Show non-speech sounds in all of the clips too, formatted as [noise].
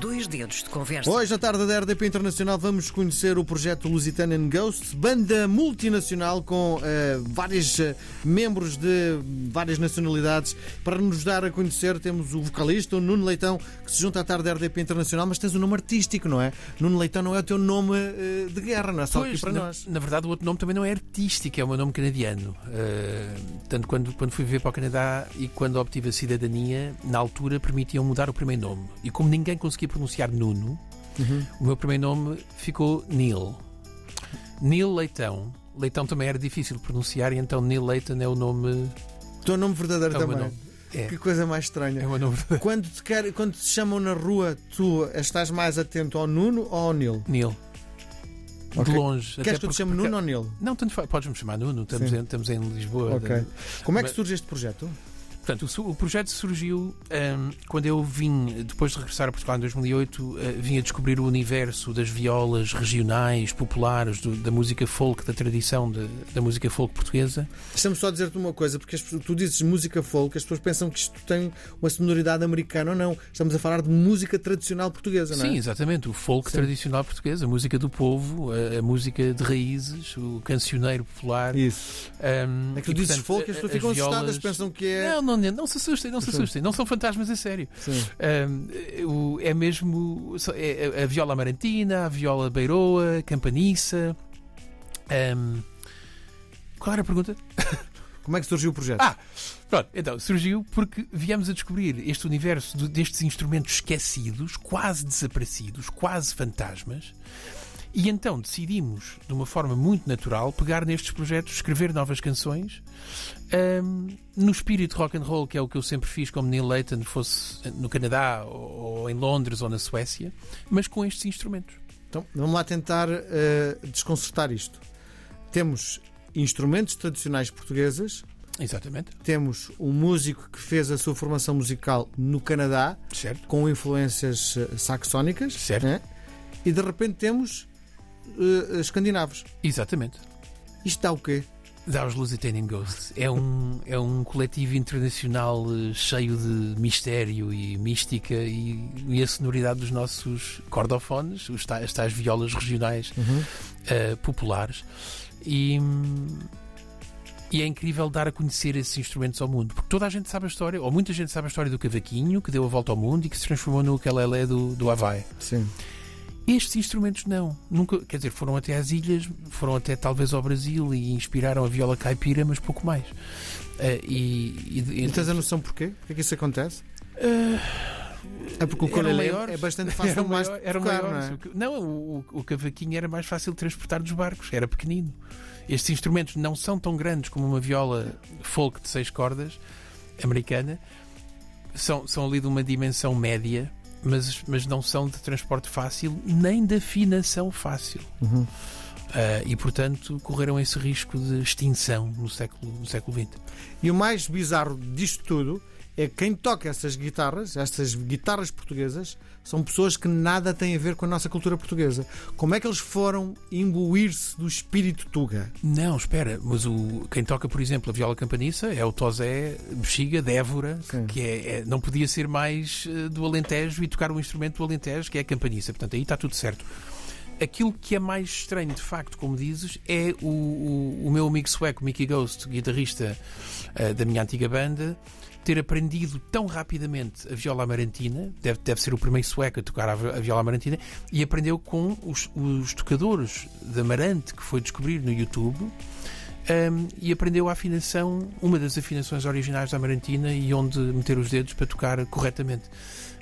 Dois dedos de conversa. Hoje, na tarde da RDP Internacional, vamos conhecer o projeto Lusitanian Ghosts, banda multinacional com uh, vários uh, membros de várias nacionalidades. Para nos dar a conhecer, temos o vocalista, o Nuno Leitão, que se junta à tarde da RDP Internacional, mas tens um nome artístico, não é? Nuno Leitão não é o teu nome uh, de guerra, não é só pois, aqui para na, nós. Na verdade, o outro nome também não é artístico, é o meu nome canadiano. tanto quando, quando fui viver para o Canadá e quando obtive a cidadania, na altura permitiam mudar o primeiro nome. E como ninguém conseguia pronunciar Nuno, uhum. o meu primeiro nome ficou Neil. Neil Leitão. Leitão também era difícil de pronunciar e então Neil Leighton é o nome. O teu nome verdadeiro é também. Nome. É. Que coisa mais estranha. É o nome verdadeiro. Quando te, quer, quando te chamam na rua, tu estás mais atento ao Nuno ou ao Neil? Neil. Okay. De longe. Queres que eu te chame Nuno ou Neil? Não, tanto faz. Podes-me chamar Nuno, estamos, em, estamos em Lisboa. Ok. Como é que surge este projeto? Portanto, o, o projeto surgiu um, quando eu vim, depois de regressar a Portugal em 2008, uh, vim a descobrir o universo das violas regionais, populares, do, da música folk, da tradição de, da música folk portuguesa. Deixa-me só dizer-te uma coisa, porque as, tu dizes música folk, as pessoas pensam que isto tem uma sonoridade americana ou não. Estamos a falar de música tradicional portuguesa, não é? Sim, exatamente. O folk Sim. tradicional português, a música do povo, a, a, música de raízes, o cancioneiro popular. Isso. Um, é que tu dizes portanto, folk e as pessoas ficam violas... assustadas, pensam que é. Não, não não, não se assustem, não se assustem, não são fantasmas a sério. Um, é mesmo é a viola amarantina, a viola beiroa, a campaniça. Um, qual era a pergunta? [laughs] Como é que surgiu o projeto? Ah, pronto, então, surgiu porque viemos a descobrir este universo destes instrumentos esquecidos, quase desaparecidos, quase fantasmas, e então decidimos, de uma forma muito natural, pegar nestes projetos, escrever novas canções, um, no espírito rock and roll, que é o que eu sempre fiz como Neil Leighton, fosse no Canadá, ou, em Londres, ou na Suécia, mas com estes instrumentos. Então, vamos lá tentar uh, desconcertar isto. Temos instrumentos tradicionais portugueses. Exatamente. Temos um músico que fez a sua formação musical no Canadá, certo. com influências eh, saxónicas. Certo. Né? E de repente temos uh, escandinavos. Exatamente. Isto dá o quê? Dá os Lusitanian Ghosts. É um, é um coletivo internacional uh, cheio de mistério e mística e, e a sonoridade dos nossos cordofones, os tais, as tais violas regionais uhum. uh, populares. E, e é incrível dar a conhecer esses instrumentos ao mundo, porque toda a gente sabe a história, ou muita gente sabe a história do cavaquinho que deu a volta ao mundo e que se transformou no ukulele do, do Havaí. Sim. Estes instrumentos não. Nunca, quer dizer, foram até às ilhas, foram até talvez ao Brasil e inspiraram a viola caipira, mas pouco mais. Uh, e, e, e, tens a noção porquê? Porquê é que isso acontece? Uh, é porque o ukulele é bastante [laughs] fácil era mais maior, era tocar, maior, não é? Não, o, o, cavaquinho era mais fácil de transportar dos barcos, era pequenino. Estes instrumentos não são tão grandes como uma viola folk de seis cordas americana, são, são ali de uma dimensão média mas, mas não são de transporte fácil nem de afinação fácil. Uhum. Uh, e, portanto, correram esse risco de extinção no século, no século XX. E o mais bizarro disto tudo é que quem toca essas guitarras, estas guitarras portuguesas, são pessoas que nada têm a ver com a nossa cultura portuguesa. Como é que eles foram imbuir-se do espírito Tuga? Não, espera, mas o, quem toca, por exemplo, a viola campaniça é o Tosé Bexiga Dévora, Sim. que é, é, não podia ser mais uh, do Alentejo e tocar um instrumento do Alentejo, que é a campaniça. Portanto, aí está tudo certo. Aquilo que é mais estranho, de facto, como dizes, é o, o, o meu amigo sueco, Mickey Ghost, guitarrista uh, da minha antiga banda, ter aprendido tão rapidamente a viola amarantina, deve, deve ser o primeiro sueco a tocar a, viola amarantina, e aprendeu com os, os tocadores de Amarante que foi descobrir no YouTube. Um, e aprendeu a afinação, uma das afinações originais da Amarantina e onde meter os dedos para tocar corretamente.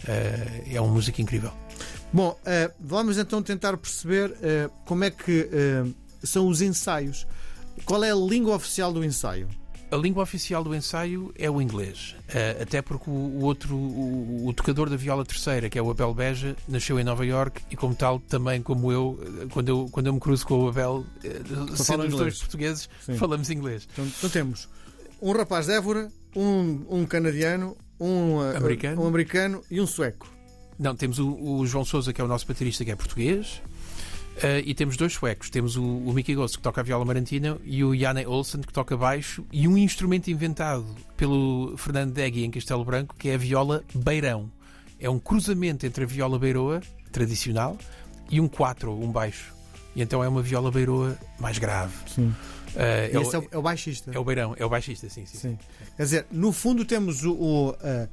Uh, é uma música incrível. Bom, uh, vamos então tentar perceber uh, como é que são os ensaios. Qual é a língua oficial do ensaio? A língua oficial do ensaio é o inglês, uh, até porque o, outro, o, o, tocador da viola terceira, que é o Abel Beja, nasceu em Nova York e, como tal, também como eu, eh, quando eu, quando eu me cruzo com o Abel, uh, sendo os dois portugueses, Sim. falamos inglês. Então, então, temos um rapaz de Évora, um, um canadiano, um americano. um americano e um sueco. Não, temos o, o João Souza, que é o nosso baterista, que é português. Uh, e temos dois suecos. Temos o, o Mickey Ghost, que toca a viola marantina, e o Janne Olsen, que toca baixo, e um instrumento inventado pelo Fernando Degui em Castelo Branco, que é a viola beirão. é um cruzamento entre a viola beiroa tradicional e um quatro, um baixo. E então é uma viola beiroa mais grave. Sim. Uh, é, Esse é o, é o baixista. é o beirão, é o baixista, sim, sim. Sim. Quer dizer, no fundo temos o, o, uh,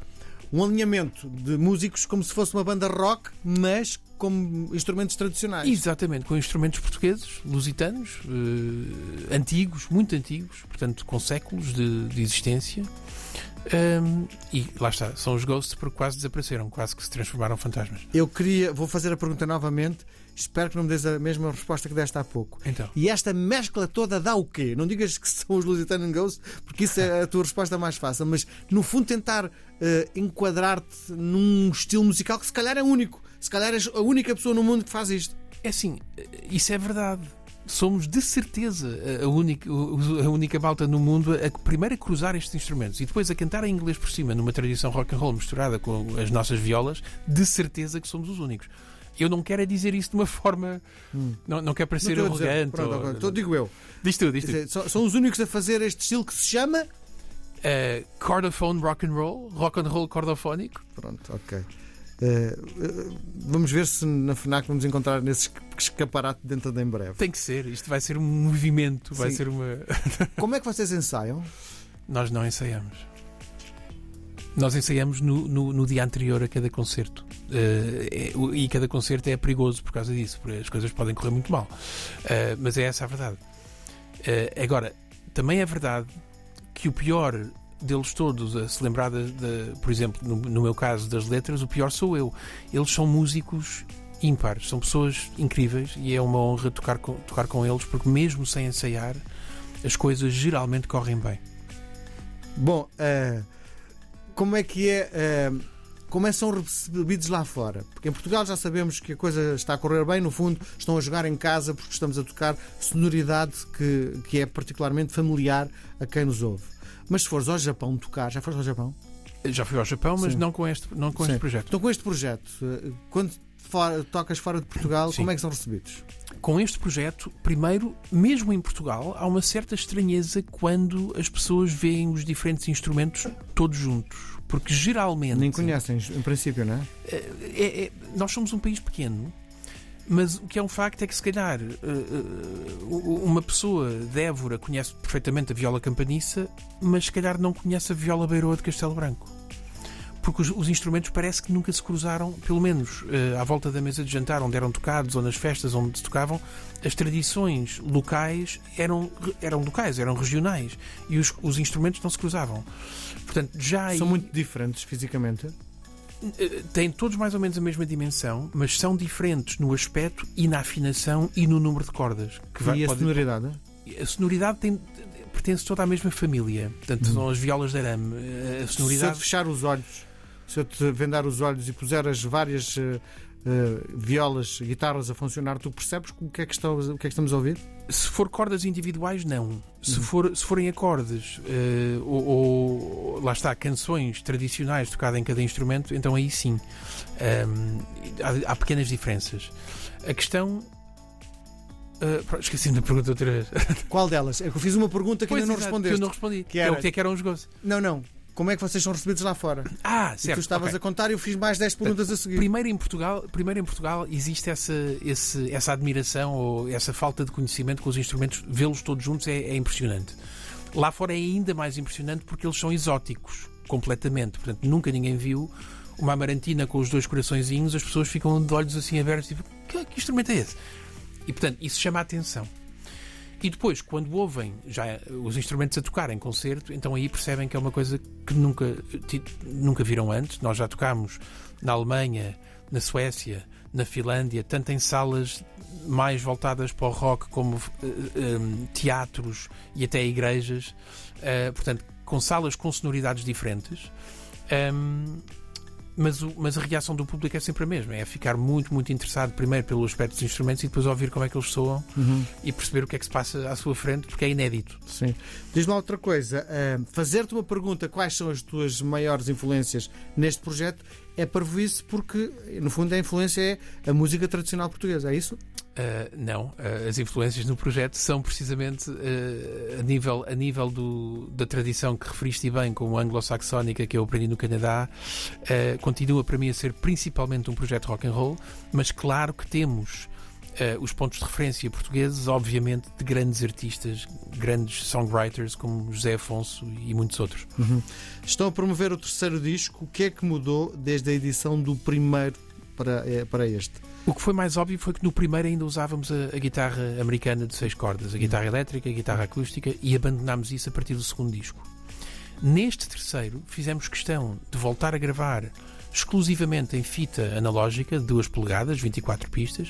um alinhamento de músicos como se fosse uma banda rock, mas com instrumentos tradicionais. Exatamente, com instrumentos portugueses, lusitanos, uh, antigos, muito antigos, portanto com séculos de, de existência. Um, e lá está, são os Ghosts porque quase desapareceram, quase que se transformaram fantasmas. Eu queria, vou fazer a pergunta novamente, espero que não me des a mesma resposta que deste há pouco. Então. E esta mescla toda dá o quê? Não digas que [laughs] são os Lusitano Ghosts, porque isso é a tua resposta mais fácil, mas no fundo tentar uh, enquadrar-te num estilo musical que se calhar é único. Se calhar és a única pessoa no mundo que faz isto. É assim, isso é verdade. Somos de certeza a única, a única malta no mundo a primeiro a cruzar estes instrumentos e depois a cantar em inglês por cima, numa tradição rock and roll misturada com as nossas violas, de certeza que somos os únicos. Eu não quero é dizer isso de uma forma. Hum. Não, não quero parecer Não arrogante. Pronto, ou- então digo eu. Diz tu, diz tu. são, são os únicos a fazer este estilo que se chama. Uh, cordophone rock and roll, rock and roll cordofónico. Pronto, ok. Eh, eh, vamos ver se na FNAC vamos encontrar nesse escaparate dentro de em breve. Tem que ser, isto vai ser um movimento, vai Sim. ser uma. [laughs] Como é que vocês ensaiam? Nós não ensaiamos. Nós ensaiamos no, no, no dia anterior a cada concerto. Uh, e cada concerto é perigoso por causa disso, porque as coisas podem correr muito mal. Uh, mas é essa a verdade. Agora, também é verdade que o pior deles todos, a se lembrar, de, de- por exemplo, no, no meu caso das letras, o pior sou eu. Eles são músicos ímpares, são pessoas incríveis e é uma honra tocar com, tocar com eles, porque mesmo sem ensaiar, as coisas geralmente correm bem. Bom, eh, como é que é. eh, como é que são recebidos lá fora? Porque em Portugal já sabemos que a coisa está a correr bem, no fundo, estão a jogar em casa porque estamos a tocar sonoridade que, que é particularmente familiar a quem nos ouve. Mas se fores ao Japão tocar, já foste ao Japão? Já fui ao Japão, mas Sim. não com este, não com Sim. este projeto. Então, com este projeto, eh, quando fora- tocas fora de Portugal, Sim. como é que são recebidos? Com este projeto, primeiro, mesmo em Portugal, há uma certa estranheza quando as pessoas veem os diferentes instrumentos todos juntos. Porque geralmente. Nem conhecem, em princípio, não é? é- é- nós somos um país pequeno, mas o que é um facto é que, se calhar, eh, eh, uma pessoa de Évora conhece perfeitamente a viola campaniça, mas se calhar não conhece a viola beiroa de Castelo Branco. Porque os, os instrumentos parece que nunca se cruzaram, pelo menos eh, à volta da mesa de jantar, onde eram tocados, ou nas festas onde se tocavam, as tradições locais eram, eram locais, eram regionais. E os, os instrumentos não se cruzavam. Portanto, já aí- São muito diferentes fisicamente. Têm todos mais ou menos a mesma dimensão, mas são diferentes no aspecto e na afinação e no número de cordas. Que vai- e a pode- sonoridade? a sonoridade tem- pertence toda à mesma família. Portanto, são as violas de arame. A Se eu te sonoridade. fechar os olhos, se eu te vendar os olhos e puser as várias eh, violas, guitarras a funcionar, tu percebes o que, é que estamos, o que é que estamos a ouvir? Se for cordas individuais, não. Se, Uhum. for, se forem acordes eh, ou, ou- lá está, canções tradicionais tocadas em cada instrumento, então aí sim. Ahm, há, há pequenas diferenças. A questão. eh, pronto, Esqueci-me da pergunta outra vez. Qual delas? É que eu fiz uma pergunta que Pois, ainda não exato, respondeste. que eu não respondi. Que, era- é o que é que eram os gozos. Não, não. Como é que vocês são recebidos lá fora? Ah, E certo. tu estavas ok. a contar e eu fiz mais 10 perguntas a seguir. Primeiro em Portugal, primeiro em Portugal existe essa, esse- essa admiração ou essa falta de conhecimento com os instrumentos, vê-los todos juntos é, é impressionante. Lá fora é ainda mais impressionante porque eles são exóticos, completamente. Portanto, nunca ninguém viu uma amarantina com os dois coraçõezinhos, as pessoas ficam de olhos assim abertos, tipo, que, que instrumento é esse? E portanto, isso chama a atenção. E depois, quando ouvem já os instrumentos a tocar em concerto, então aí percebem que é uma coisa que nunca, nunca viram antes. Nós já tocámos na Alemanha, na Suécia, na Finlândia, tanto em salas mais voltadas para o rock como eh, teatros e até igrejas, eh, portanto, com salas com sonoridades diferentes. Ehm, mas, o- mas a reação do público é sempre a mesma: é ficar muito, muito interessado, primeiro pelo aspecto dos instrumentos e depois ouvir como é que eles soam Uhum, e perceber o que é que se passa à sua frente, porque é inédito. sim. Diz-me outra coisa. eh, Fazer-te uma pergunta: quais são as tuas maiores influências neste projeto? É para isso porque, no fundo, a influência é a música tradicional portuguesa, é isso? Uh, não, uh, as influências no projeto são precisamente uh, a nível, a nível do, da tradição que referiste bem, como anglo-saxónica que eu aprendi no Canadá, continua para mim a ser principalmente um projeto rock and roll, mas claro que temos os pontos de referência portugueses, obviamente, de grandes artistas, grandes songwriters como José Afonso e muitos outros. Uhum. Estão a promover o terceiro disco. O que é que mudou desde a edição do primeiro para, eh, para este? O que foi mais óbvio foi que no primeiro ainda usávamos a, a, guitarra americana de seis cordas, a guitarra elétrica, a guitarra acústica, e abandonámos isso a partir do segundo disco. Neste terceiro, fizemos questão de voltar a gravar exclusivamente em fita analógica de 2 polegadas, 24 pistas.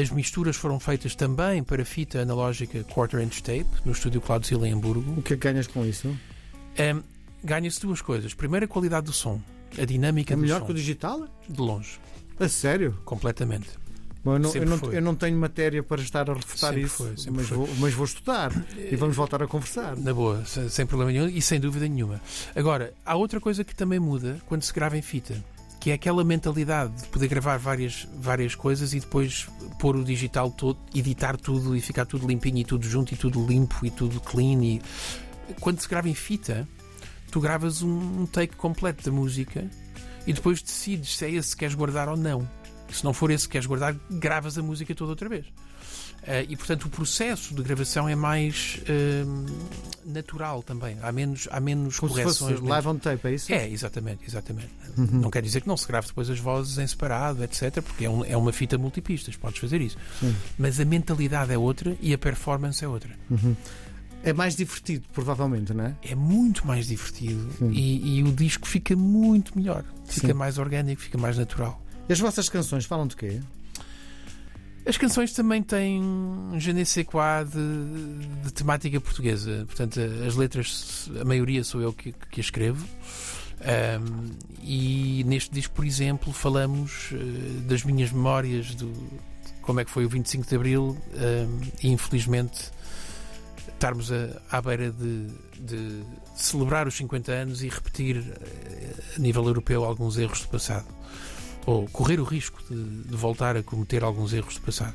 As misturas foram feitas também para fita analógica quarter inch tape, no estúdio Cloud em Hamburgo. O que é que ganhas com isso? Um, Ganha-se duas coisas. Primeiro, a qualidade do som, a dinâmica é do som. Melhor que o digital? De longe. A sério? Completamente. Bom, eu, não, eu, não, eu, não, tenho matéria para estar a refutar sempre isso, foi, mas, vou, mas, vou, estudar e vamos voltar a conversar. Na boa, sem, sem problema nenhum e sem dúvida nenhuma. Agora, há outra coisa que também muda quando se grava em fita, que é aquela mentalidade de poder gravar várias, várias coisas e depois pôr o digital todo, editar tudo e ficar tudo limpinho e tudo junto e tudo limpo e tudo clean. E... Quando se grava em fita, tu gravas um, um take completo da música e depois decides se é esse que queres guardar ou não. Se não for esse que queres guardar, gravas a música toda outra vez. Uh, e portanto o processo de gravação é mais uh, natural também. Há menos, há menos Como correções. Se fosse menos... live on tape, é isso? É, exatamente, exatamente. Uhum. Não quer dizer que não se grave depois as vozes em separado, etc., porque é, um, é uma fita multipistas, podes fazer isso. Sim. Mas a mentalidade é outra e a performance é outra. Uhum. É mais divertido, provavelmente, não é? É muito mais divertido e, e, o disco fica muito melhor. Fica Sim. mais orgânico, fica mais natural. E as vossas canções falam de quê? As canções também têm um je ne sais quoi de, de, temática portuguesa. Portanto, as letras, a maioria sou eu que, que escrevo. Um, e neste disco, por exemplo, falamos uh, das minhas memórias do como é que foi o 25 de Abril um, e infelizmente estarmos a, à beira de, de, celebrar os 50 anos e repetir eh, a nível europeu alguns erros do passado ou correr o risco de, de, voltar a cometer alguns erros do passado.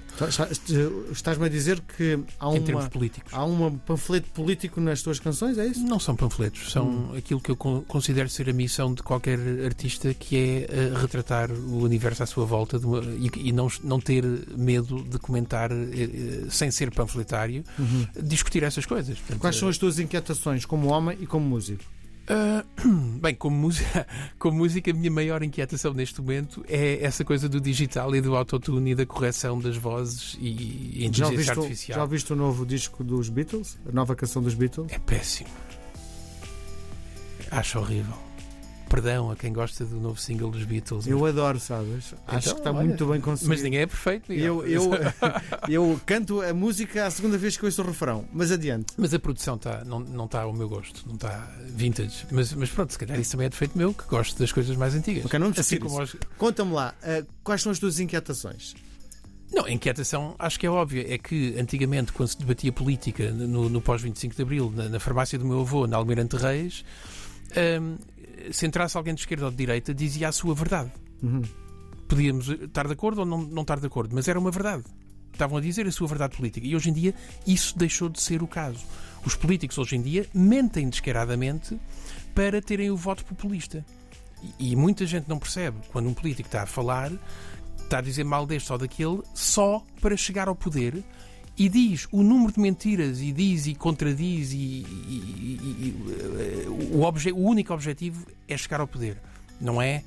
Estás-me a dizer que há, uma, políticos. há um panfleto político nas tuas canções, é isso? Não são panfletos, são hum. aquilo que eu considero ser a missão de qualquer artista, que é uh, retratar o universo à sua volta uma, e, e, não, não ter medo de comentar, uh, sem ser panfletário, uhum. discutir essas coisas. Portanto, Quais são as tuas inquietações como homem e como músico? Uh, [clears throat] bem, como música, como música, a minha maior inquietação neste momento é essa coisa do digital e do autotune e da correção das vozes e, e inteligência já artificial. Já viste o novo disco dos Beatles? A nova canção dos Beatles? É péssimo. Acho horrível perdão a quem gosta do novo single dos Beatles. Eu adoro, sabes? Acho então, que está olha, muito bem conseguido. Mas ninguém é perfeito, Eu, eu, [laughs] eu canto a música a segunda vez que ouço o refrão, mas adiante. Mas a produção tá, não, não está ao meu gosto, não está vintage. Mas, mas pronto, se calhar isso também é defeito meu, que gosto das coisas mais antigas. Okay, não assim como os... Conta-me lá, uh, quais são as tuas inquietações? Não, a inquietação acho que é óbvia. É que antigamente, quando se debatia política no, no pós-25 de Abril, na, na, farmácia do meu avô, na Almirante Reis, um, se entrasse alguém de esquerda ou de direita, dizia a sua verdade. Uhum. Podíamos estar de acordo ou não, não estar de acordo, mas era uma verdade. Estavam a dizer a sua verdade política. E hoje em dia isso deixou de ser o caso. Os políticos hoje em dia mentem descaradamente para terem o voto populista. E, e muita gente não percebe quando um político está a falar, está a dizer mal deste ou daquele, só para chegar ao poder e diz o número de mentiras e diz e contradiz e, e, e, e o, obje, o único objetivo é chegar ao poder, não é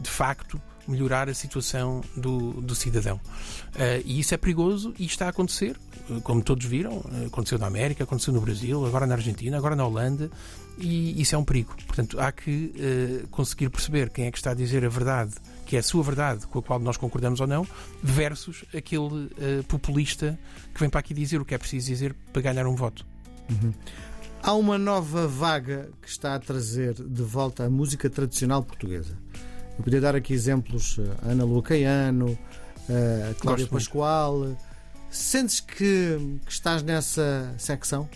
de facto melhorar a situação do, do cidadão. Uh, e isso é perigoso e está a acontecer, como todos viram, aconteceu na América, aconteceu no Brasil, agora na Argentina, agora na Holanda, e isso é um perigo. Portanto, há que uh, conseguir perceber quem é que está a dizer a verdade que é a sua verdade, com a qual nós concordamos ou não, versus aquele uh, populista que vem para aqui dizer o que é preciso dizer para ganhar um voto. Uhum. Há uma nova vaga que está a trazer de volta a música tradicional portuguesa. Eu podia dar aqui exemplos: a Ana Lua Caiano, a Cláudia Gosto Pascoal. Muito. Sentes que, que estás nessa secção?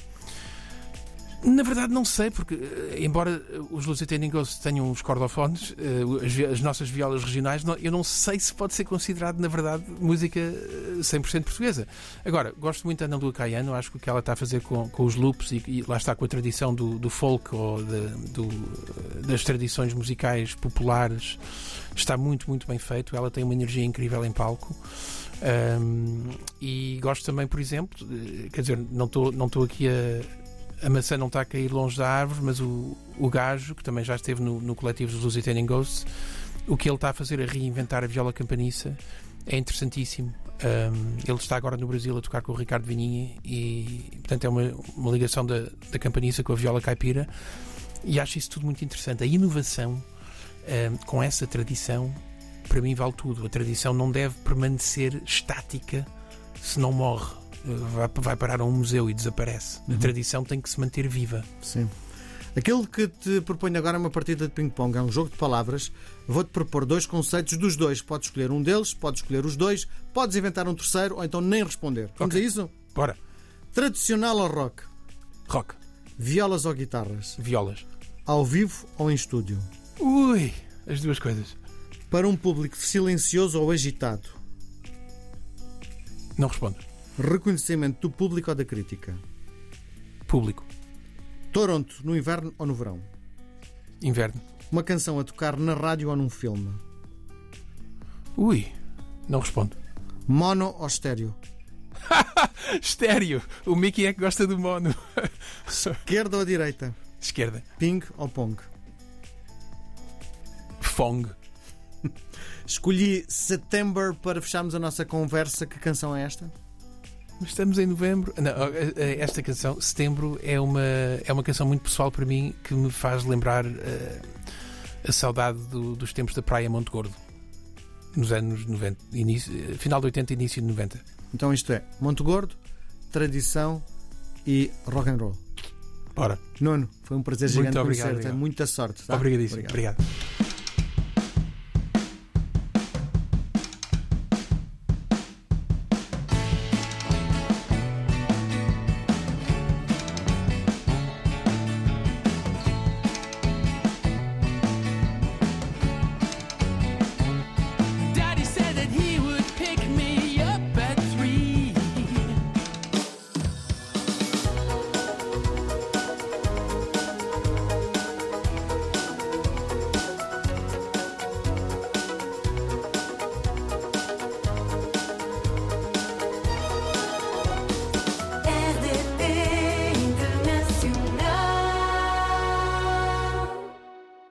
Na verdade, não sei, porque, eh, embora os Lusitanian Ghosts tenham os cordofones, eh, as, nossas violas regionais, não- eu não sei se pode ser considerado, na verdade, música eh, 100% portuguesa. Agora, gosto muito da Ana Lua Caiano, acho que o que ela está a fazer com, com os loops e, e lá está com a tradição do, do folk ou de- do- das tradições musicais populares, está muito, muito bem feito. Ela tem uma energia incrível em palco. Ahm, e gosto também, por exemplo, quer dizer, não estou não aqui a. A maçã não está a cair longe da árvore, mas o, o gajo, que também já esteve no, no coletivo dos Lusitanian Ghosts, o que ele está a fazer a reinventar a viola campaniça é interessantíssimo. Ahm, ele está agora no Brasil a tocar com o Ricardo Vininha e, portanto, é uma, uma ligação da, da campaniça com a viola caipira e acho isso tudo muito interessante. A inovação ahm, com essa tradição, para mim, vale tudo. A tradição não deve permanecer estática se não morre. Vai, vai parar a um museu e desaparece. A tradição tem que se manter viva. Sim. Aquilo que te proponho agora é uma partida de ping-pong, é um jogo de palavras. Vou-te propor dois conceitos dos dois. Podes escolher um deles, podes escolher os dois, podes inventar um terceiro ou então nem responder. Vamos Ok. a isso? Bora. Tradicional ou rock? Rock. Violas ou guitarras? Violas. Ao vivo ou em estúdio? Ui, as duas coisas. Para um público silencioso ou agitado? Não respondo. Reconhecimento do público ou da crítica? Público. Toronto, no inverno ou no verão? Inverno. Uma canção a tocar na rádio ou num filme? Ui, não respondo. Mono ou estéreo? [laughs] Estéreo. O Mickey é que gosta do mono. [laughs] Esquerda ou direita? Esquerda. Ping ou pong? Fong. Escolhi September para fecharmos a nossa conversa. Que canção é esta? Mas estamos em novembro. Não, eh, eh, esta canção, Setembro, é uma, é uma canção muito pessoal para mim que me faz lembrar eh, a saudade do- dos tempos da Praia Monte Gordo. Nos anos 90, início, final de 80 início de 90. Então isto é Monte Gordo, tradição e rock and roll. Bora. Nuno, foi um prazer Muito gigante obrigado, conhecer-te. obrigado. Muita sorte. tá? Obrigadíssimo. Obrigado. Obrigado.